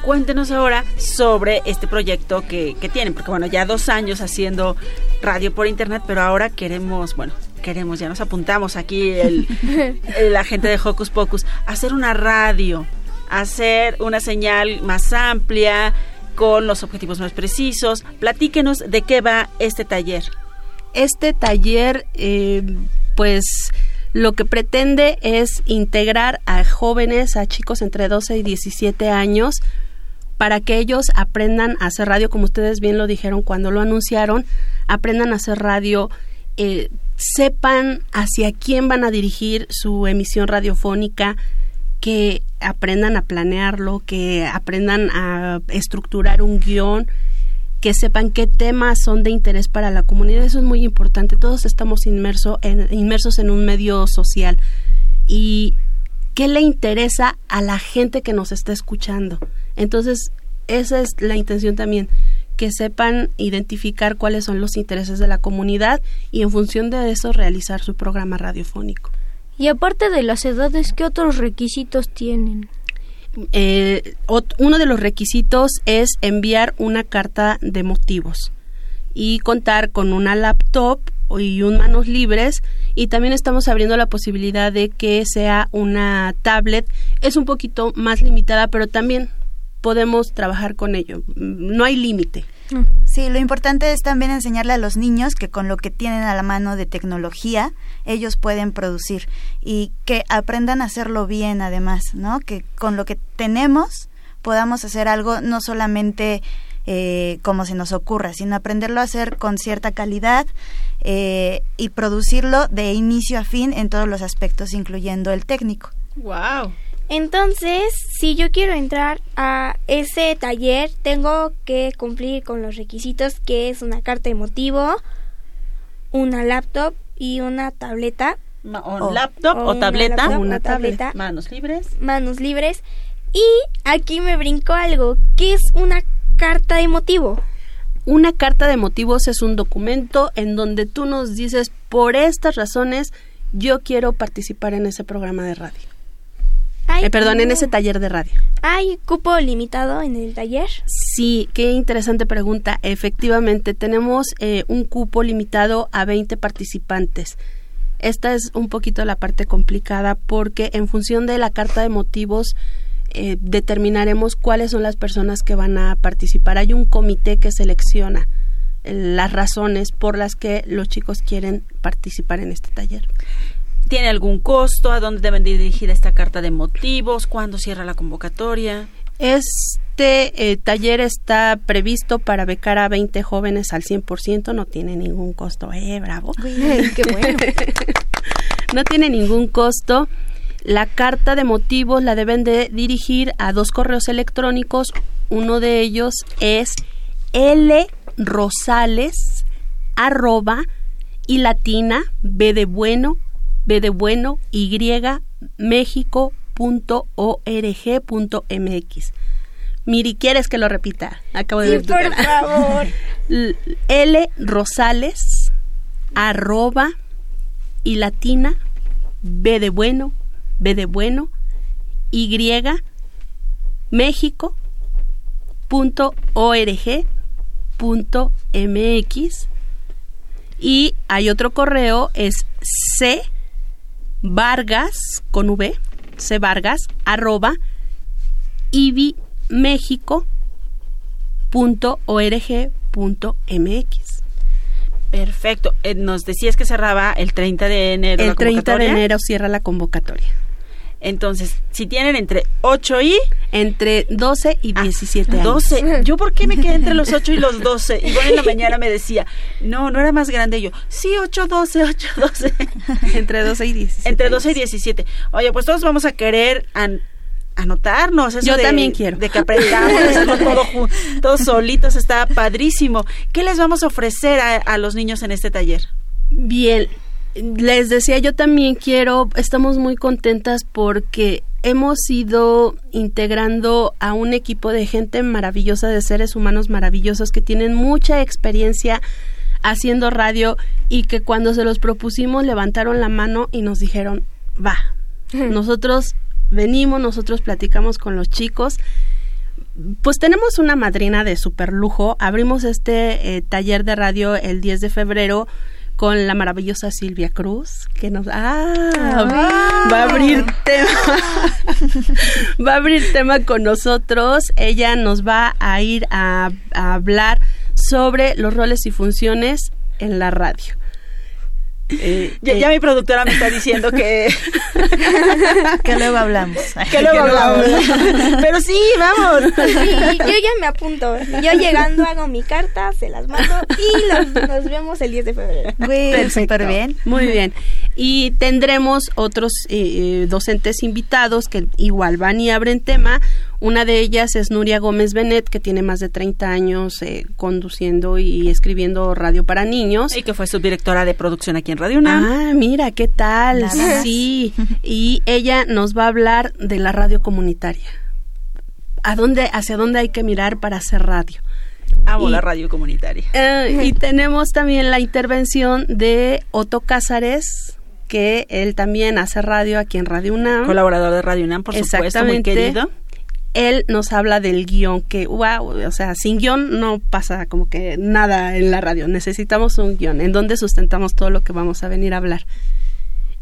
Cuéntenos ahora sobre este proyecto que, que tienen, porque bueno, ya dos años haciendo radio por internet, pero ahora queremos, bueno, queremos, ya nos apuntamos aquí el, el- la gente de Hocus Pocus, hacer una radio, hacer una señal más amplia, con los objetivos más precisos. Platíquenos de qué va este taller. Este taller, eh, pues lo que pretende es integrar a jóvenes, a chicos entre 12 y 17 años, para que ellos aprendan a hacer radio, como ustedes bien lo dijeron cuando lo anunciaron, aprendan a hacer radio, eh, sepan hacia quién van a dirigir su emisión radiofónica, que aprendan a planearlo, que aprendan a estructurar un guion, que sepan qué temas son de interés para la comunidad. Eso es muy importante. Todos estamos inmersos en un medio social. ¿Y qué le interesa a la gente que nos está escuchando? Entonces, esa es la intención también, que sepan identificar cuáles son los intereses de la comunidad y en función de eso realizar su programa radiofónico. Y aparte de las edades, ¿qué otros requisitos tienen? eh, uno de los requisitos es enviar una carta de motivos y contar con una laptop y un manos libres y también estamos abriendo la posibilidad de que sea una tablet. Es un poquito más limitada, pero también podemos trabajar con ello. No hay límite. Sí, lo importante es también enseñarle a los niños que con lo que tienen a la mano de tecnología, ellos pueden producir y que aprendan a hacerlo bien además, ¿no? Que con lo que tenemos podamos hacer algo no solamente eh, como se nos ocurra, sino aprenderlo a hacer con cierta calidad eh, y producirlo de inicio a fin en todos los aspectos, incluyendo el técnico. ¡Wow! Entonces, si yo quiero entrar a ese taller, tengo que cumplir con los requisitos que es una carta de motivo, una laptop y una tableta. o laptop o, tableta. una tableta. Manos libres. Manos libres. Y aquí me brinco algo. ¿Qué es una carta de motivo? Una carta de motivos es un documento en donde tú nos dices, por estas razones, yo quiero participar en ese programa de radio. Eh, perdón, en ese taller de radio. ¿Hay cupo limitado en el taller? Sí, qué interesante pregunta. Efectivamente, tenemos eh, un cupo limitado a 20 participantes. Esta es un poquito la parte complicada porque en función de la carta de motivos eh, determinaremos cuáles son las personas que van a participar. Hay un comité que selecciona las razones por las que los chicos quieren participar en este taller. ¿Tiene algún costo? ¿A dónde deben dirigir esta carta de motivos? ¿Cuándo cierra la convocatoria? Este eh, taller está previsto para becar a 20 jóvenes al 100%, no tiene ningún costo. ¡Eh, bravo! ¡Qué bueno! no tiene ningún costo. La carta de motivos la deben de dirigir a dos correos electrónicos. Uno de ellos es lrosales arroba y latina b de bueno b de bueno y méxico.org.mx. Miri, ¿quieres que lo repita? Acabo de sí, ver por favor. L Rosales arroba y latina B de bueno B de bueno Y México punto org punto mx y hay otro correo es c Vargas con V, C Vargas, arroba ibimexico.org.mx. Perfecto. Eh, nos decías que cerraba el 30 de enero. El 30 de enero cierra la convocatoria. Entonces, si tienen entre 8 y... Entre 12 y 17 años. 12. ¿Yo por qué me quedé entre los 8 y los 12? Igual en la mañana me decía, no, no era más grande. yo, sí, 8, 12, 8, 12. entre 12 y 17. Entre 12 y 17. Oye, pues todos vamos a querer anotarnos. Eso Yo de, también quiero. De que aprendamos hacerlo todo, todos solitos, está padrísimo. ¿Qué les vamos a ofrecer a, a los niños en este taller? Bien, les decía, yo también quiero, estamos muy contentas porque hemos ido integrando a un equipo de gente maravillosa, de seres humanos maravillosos que tienen mucha experiencia haciendo radio y que cuando se los propusimos levantaron la mano y nos dijeron, va, nosotros venimos, nosotros platicamos con los chicos. Pues tenemos una madrina de super lujo. Abrimos este eh, taller de radio el 10 de febrero con la maravillosa Silvia Cruz, que nos ah, va a abrir tema va a abrir tema con nosotros. Ella nos va a ir a, a hablar sobre los roles y funciones en la radio. Eh, ya, ya, mi productora me está diciendo que que luego hablamos. Que luego hablamos. pero sí vamos. Sí, yo ya me apunto. Yo llegando hago mi carta se las mando y los, nos vemos el 10 de febrero. Súper bien. Muy bien y tendremos otros eh, eh, docentes invitados que igual van y abren tema una de ellas es Nuria Gómez Benet, que tiene más de 30 años eh, conduciendo y escribiendo radio para niños. Y que fue subdirectora de producción aquí en Radio UNAM. Ah, mira, ¿qué tal? Sí. Y ella nos va a hablar de la radio comunitaria. ¿A dónde, hacia dónde hay que mirar para hacer radio? Amo la radio comunitaria. Eh, y tenemos también la intervención de Otto Cázares, que él también hace radio aquí en Radio UNAM. Colaborador de Radio UNAM, por supuesto, muy querido él nos habla del guion, que wow, o sea, sin guion no pasa como que nada en la radio, necesitamos un guion en donde sustentamos todo lo que vamos a venir a hablar.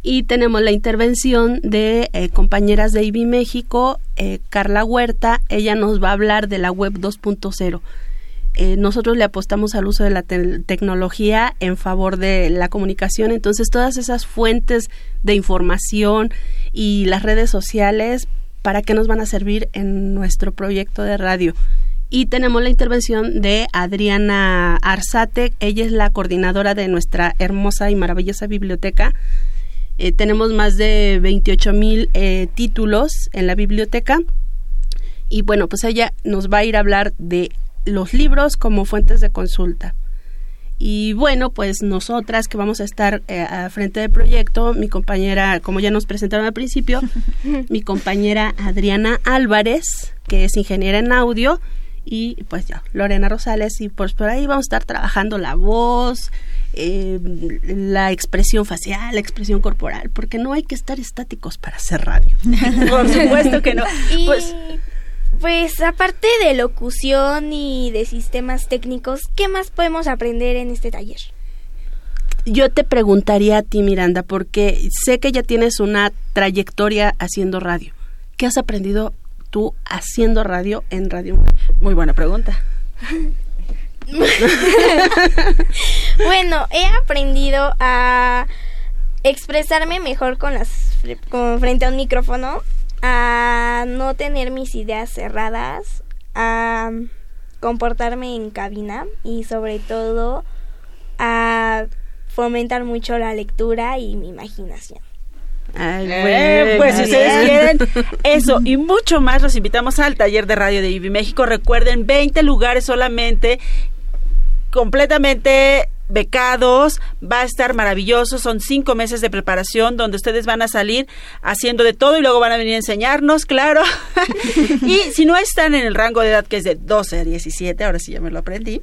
Y tenemos la intervención de eh, compañeras de IBI México, eh, Carla Huerta, ella nos va a hablar de la web 2.0. Eh, nosotros le apostamos al uso de la te- tecnología en favor de la comunicación, entonces todas esas fuentes de información y las redes sociales, ¿para qué nos van a servir en nuestro proyecto de radio? Y tenemos la intervención de Adriana Arzate, ella es la coordinadora de nuestra hermosa y maravillosa biblioteca. Eh, tenemos más de 28 mil eh, títulos en la biblioteca y bueno, pues ella nos va a ir a hablar de los libros como fuentes de consulta. Y bueno, pues nosotras que vamos a estar eh, a frente del proyecto, mi compañera, como ya nos presentaron al principio, mi compañera Adriana Álvarez, que es ingeniera en audio, y pues ya, Lorena Rosales, y pues por ahí vamos a estar trabajando la voz, eh, la expresión facial, la expresión corporal, porque no hay que estar estáticos para hacer radio. Por supuesto que no. Y Pues pues aparte de locución y de sistemas técnicos, ¿qué más podemos aprender en este taller? Yo te preguntaría a ti, Miranda, porque sé que ya tienes una trayectoria haciendo radio. ¿Qué has aprendido tú haciendo radio en Radio? Muy buena pregunta. bueno, he aprendido a expresarme mejor con las con frente a un micrófono, a no tener mis ideas cerradas, a comportarme en cabina y sobre todo a fomentar mucho la lectura y mi imaginación. Ay, Eh, bueno, pues si ustedes quieren eso y mucho más, los invitamos al taller de radio de IBI México. Recuerden, 20 lugares solamente, completamente becados, va a estar maravilloso, son cinco meses de preparación donde ustedes van a salir haciendo de todo y luego van a venir a enseñarnos, claro. y si no están en el rango de edad que es de 12 a 17, ahora sí ya me lo aprendí,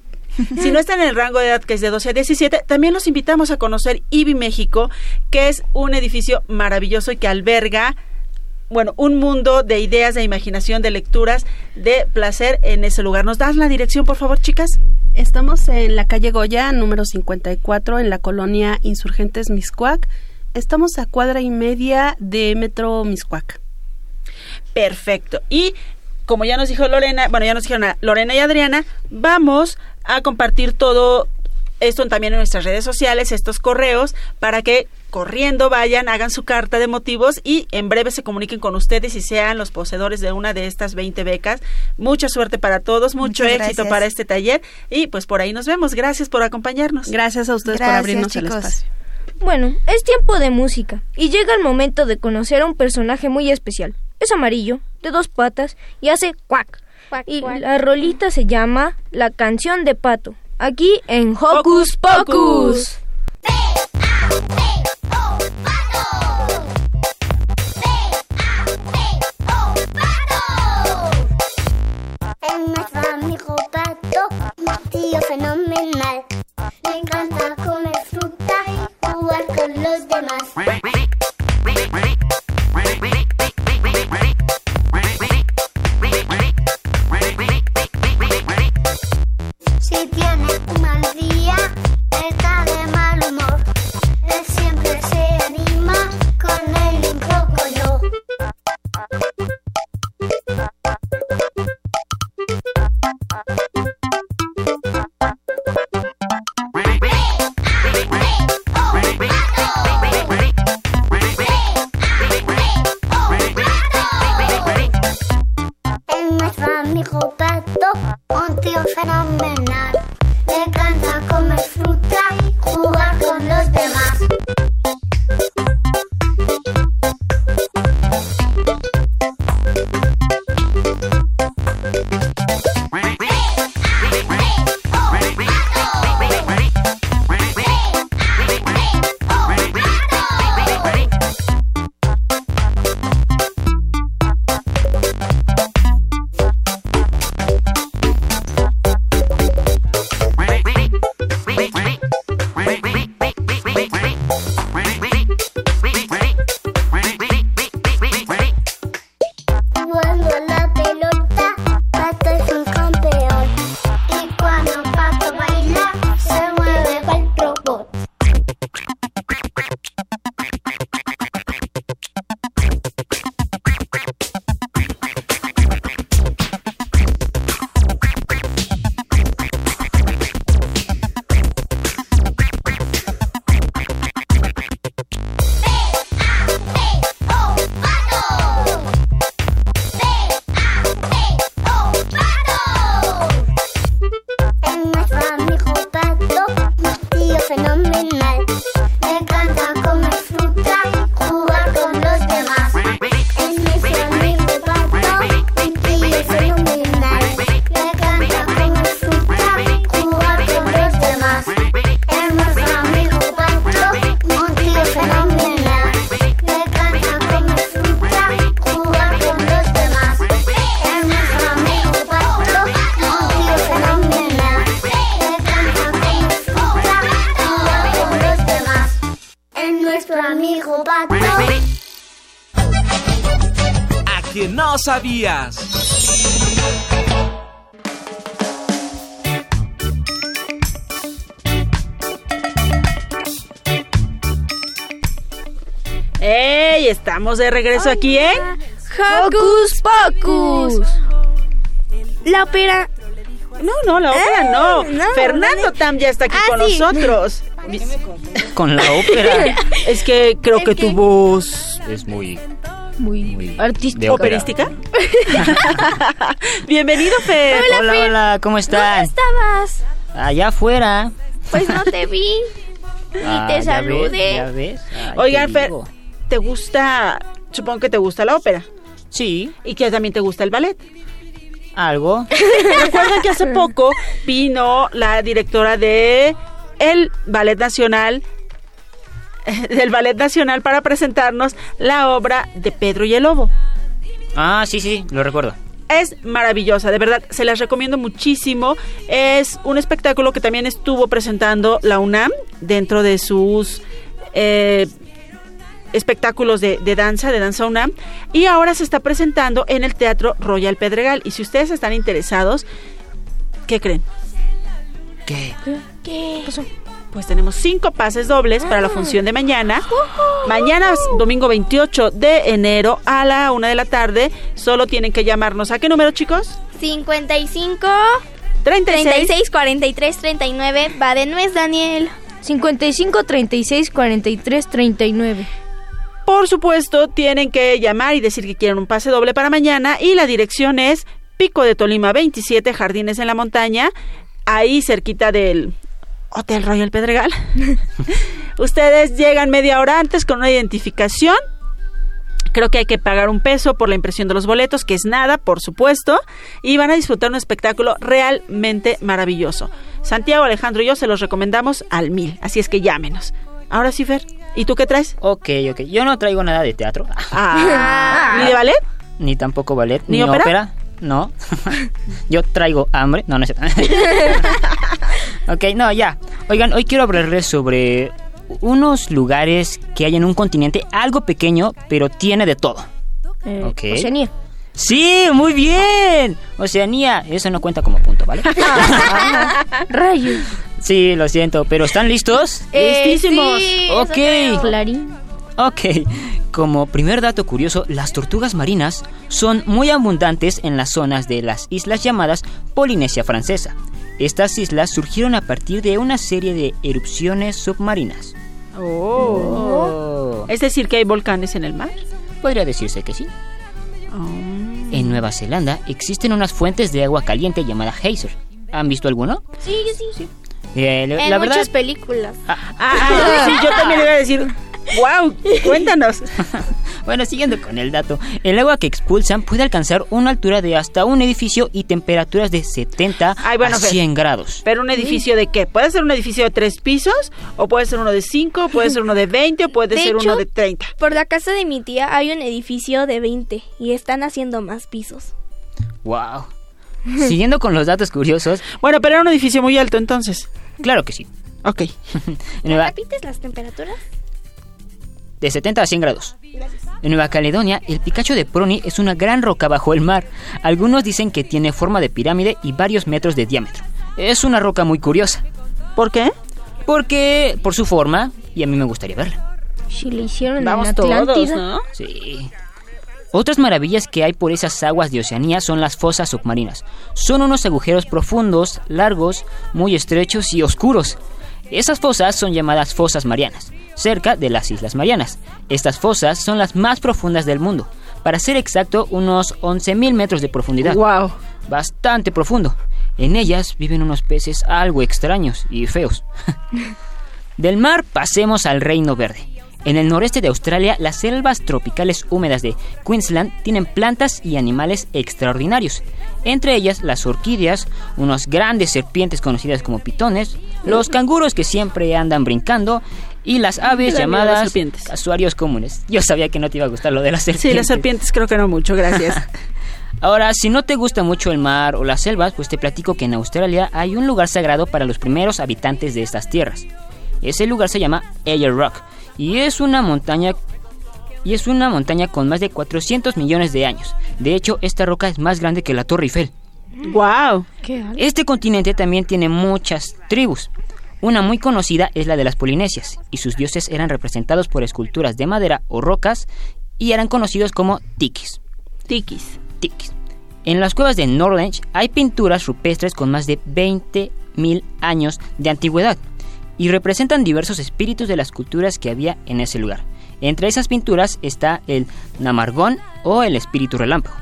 si no están en el rango de edad que es de 12 a 17, también los invitamos a conocer IBI México, que es un edificio maravilloso y que alberga bueno, un mundo de ideas, de imaginación, de lecturas, de placer en ese lugar. ¿Nos das la dirección, por favor, chicas? Estamos en la calle Goya, número 54, en la colonia Insurgentes Miscuac. Estamos a cuadra y media de Metro Miscuac. Perfecto. Y como ya nos dijo Lorena, bueno, ya nos dijeron a Lorena y Adriana, vamos a compartir todo esto también en nuestras redes sociales, estos correos, para que corriendo vayan, hagan su carta de motivos y en breve se comuniquen con ustedes y sean los poseedores de una de estas 20 becas. Mucha suerte para todos, mucho Muchas éxito gracias. para este taller y pues por ahí nos vemos. Gracias por acompañarnos. Gracias a ustedes por abrirnos el chicos. espacio. Bueno, es tiempo de música y llega el momento de conocer a un personaje muy especial. Es amarillo, de dos patas y hace cuac. Y la rolita se llama La canción de Pato. Aquí en Hocus Pocus. Es fenomenal. Le encanta comer fruta y jugar con los demás. Estamos de regreso aquí en Hocus Pocus. La ópera. No, no, la ópera Ah, no. no, Fernando vale. Tam ya está aquí Ah, con sí. nosotros. Con la ópera. Es que creo que tu voz Es muy... muy artística. de ópera. operística. Bienvenido, Fer. Hola, hola, ¿cómo están? estabas? Allá afuera. Pues no te vi. Ah, te ya ves, saludé. ya ves. Ay, Oigan, te Fer, digo. ¿Te gusta? Supongo que te gusta la ópera. Sí. Y que también te gusta el ballet. Algo. Recuerdan que hace poco vino la directora de el Ballet Nacional del Ballet Nacional para presentarnos la obra de Pedro y el Lobo. Ah, sí, sí, lo recuerdo. Es maravillosa, de verdad, se las recomiendo muchísimo. Es un espectáculo que también estuvo presentando la UNAM dentro de sus eh, espectáculos de, de danza, de danza UNAM, y ahora se está presentando en el Teatro Royal Pedregal. Y si ustedes están interesados, ¿qué creen? ¿Qué? ¿Qué pasó? Pues tenemos cinco pases dobles para la función de mañana. Mañana, domingo 28 de enero, a la una de la tarde. Solo tienen que llamarnos. ¿A qué número, chicos? 55 36 36 43 39 va de nuez, Daniel. 55 36 43 39. Por supuesto, tienen que llamar y decir que quieren un pase doble para mañana. Y la dirección es Pico de Tolima 27, Jardines en la Montaña, ahí cerquita del Hotel Royal Pedregal. Ustedes llegan media hora antes con una identificación. Creo que hay que pagar un peso por la impresión de los boletos, que es nada, por supuesto, y van a disfrutar un espectáculo realmente maravilloso. Santiago, Alejandro y yo se los recomendamos al mil, así es que llámenos. Ahora sí, Fer, ¿y tú qué traes? Ok, ok. Yo no traigo nada de teatro. Ah, ¿Ni de ballet? Ni tampoco ballet. ¿Ni Ni, ópera? ópera. No. Yo traigo hambre. No, no es cierto. ok, no, ya. Oigan, hoy quiero hablarles sobre unos lugares que hay en un continente algo pequeño, pero tiene de todo. Eh, Ok. Oceanía. Sí, muy bien. Oceanía, eso no cuenta como punto, ¿vale? Rayos. sí, lo siento, pero ¿están listos? Eh, Listísimos. sí, Ok. Clarín. Ok, como primer dato curioso, las tortugas marinas son muy abundantes en las zonas de las islas llamadas Polinesia Francesa. Estas islas surgieron a partir de una serie de erupciones submarinas. Oh. Es decir, que hay volcanes en el mar. Podría decirse que sí. Nueva Zelanda existen unas fuentes de agua caliente llamadas geyser. ¿Han visto alguno? Sí, sí, sí. Eh, la- En la muchas verdad, películas. Ah, ah, sí, yo también le iba a decir, wow, cuéntanos. Bueno, siguiendo con el dato, el agua que expulsan puede alcanzar una altura de hasta un edificio y temperaturas de 70 Ay, bueno, a Fer. 100 grados. Pero un edificio de qué? Puede ser un edificio de tres pisos, o puede ser uno de cinco, puede ser uno de 20, o puede De ser hecho, uno de 30. Por la casa de mi tía hay un edificio de 20 y están haciendo más pisos. Wow. Siguiendo con los datos curiosos. Bueno, pero era un edificio muy alto entonces. Claro que sí. Ok. Nueva- ¿Repites las temperaturas? De 70 a 100 grados. En Nueva Caledonia, el Picacho de Prony es una gran roca bajo el mar. Algunos dicen que tiene forma de pirámide y varios metros de diámetro. Es una roca muy curiosa. ¿Por qué? Porque por su forma, y a mí me gustaría verla. Si le hicieron Vamos en todos, Atlántida. ¿no? Sí. Otras maravillas que hay por esas aguas de Oceanía son las fosas submarinas. Son unos agujeros profundos, largos, muy estrechos y oscuros. Esas fosas son llamadas fosas marianas, cerca de las Islas Marianas. Estas fosas son las más profundas del mundo. Para ser exacto, unos 11.000 metros de profundidad. Wow. Bastante profundo. En ellas viven unos peces algo extraños y feos. Del mar pasemos al Reino Verde. En el noreste de Australia, las selvas tropicales húmedas de Queensland tienen plantas y animales extraordinarios. Entre ellas las orquídeas, unas grandes serpientes conocidas como pitones, los canguros que siempre andan brincando y las aves las llamadas serpientes. casuarios comunes. Yo sabía que no te iba a gustar lo de las serpientes. Sí, las serpientes creo que no mucho, gracias. Ahora, si no te gusta mucho el mar o las selvas, pues te platico que en Australia hay un lugar sagrado para los primeros habitantes de estas tierras. Ese lugar se llama Eyre Rock y es una montaña y es una montaña con más de 400 millones de años. De hecho, esta roca es más grande que la Torre Eiffel. ¡Wow! Este continente también tiene muchas tribus. Una muy conocida es la de las Polinesias, y sus dioses eran representados por esculturas de madera o rocas y eran conocidos como tikis. Tikis. Tikis. En las cuevas de Northledge hay pinturas rupestres con más de 20.000 años de antigüedad y representan diversos espíritus de las culturas que había en ese lugar. Entre esas pinturas está el Namargón o el espíritu relámpago.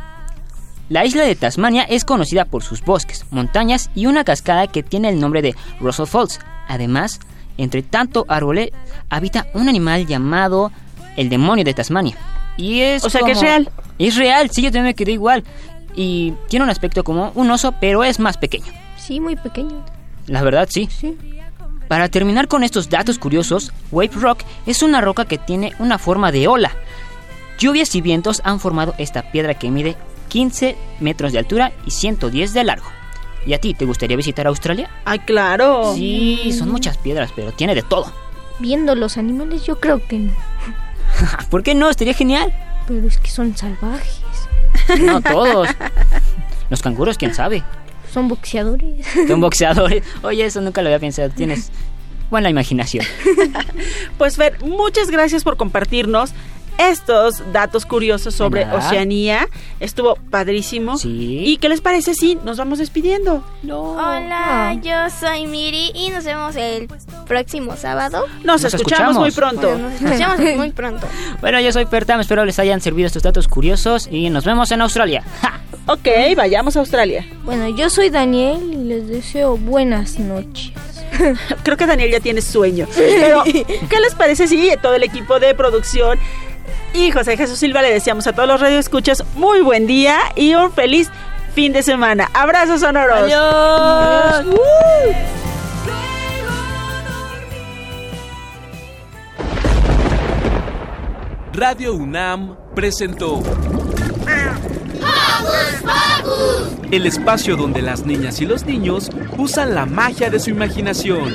La isla de Tasmania es conocida por sus bosques, montañas y una cascada que tiene el nombre de Russell Falls. Además, entre tanto árbol habita un animal llamado el demonio de Tasmania. Y es O sea que es real. Es real, sí, yo también me quedé igual. Y tiene un aspecto como un oso, pero es más pequeño. Sí, muy pequeño. La verdad, sí. Para terminar con estos datos curiosos, Wave Rock es una roca que tiene una forma de ola. Lluvias y vientos han formado esta piedra que mide 15 metros de altura y 110 de largo. ¿Y a ti te gustaría visitar Australia? ¡Ay, claro! Sí, son muchas piedras, pero tiene de todo. Viendo los animales, yo creo que no. ¿Por qué no? Estaría genial. Pero es que son salvajes. No todos. Los canguros, quién sabe. Son boxeadores. Son boxeadores. Oye, eso nunca lo había pensado. Tienes buena imaginación. Pues Fer, muchas gracias por compartirnos estos datos curiosos sobre nada. Oceanía. Estuvo padrísimo. Sí. ¿Y qué les parece si nos vamos despidiendo? Hola, yo soy Miri y nos vemos el próximo sábado. Nos, escuchamos, muy pronto. Bueno, nos escuchamos muy pronto. Bueno, yo soy Pertam, espero les hayan servido estos datos curiosos y nos vemos en Australia. ¡Ja! Ok, vayamos a Australia. Bueno, yo soy Daniel y les deseo buenas noches. Creo que Daniel ya tiene sueño. Pero, ¿qué les parece si todo el equipo de producción y José Jesús Silva le deseamos a todos los radioescuchas muy buen día y un feliz fin de semana? Abrazos sonoros. Adiós. Uh. Radio UNAM presentó el espacio donde las niñas y los niños usan la magia de su imaginación.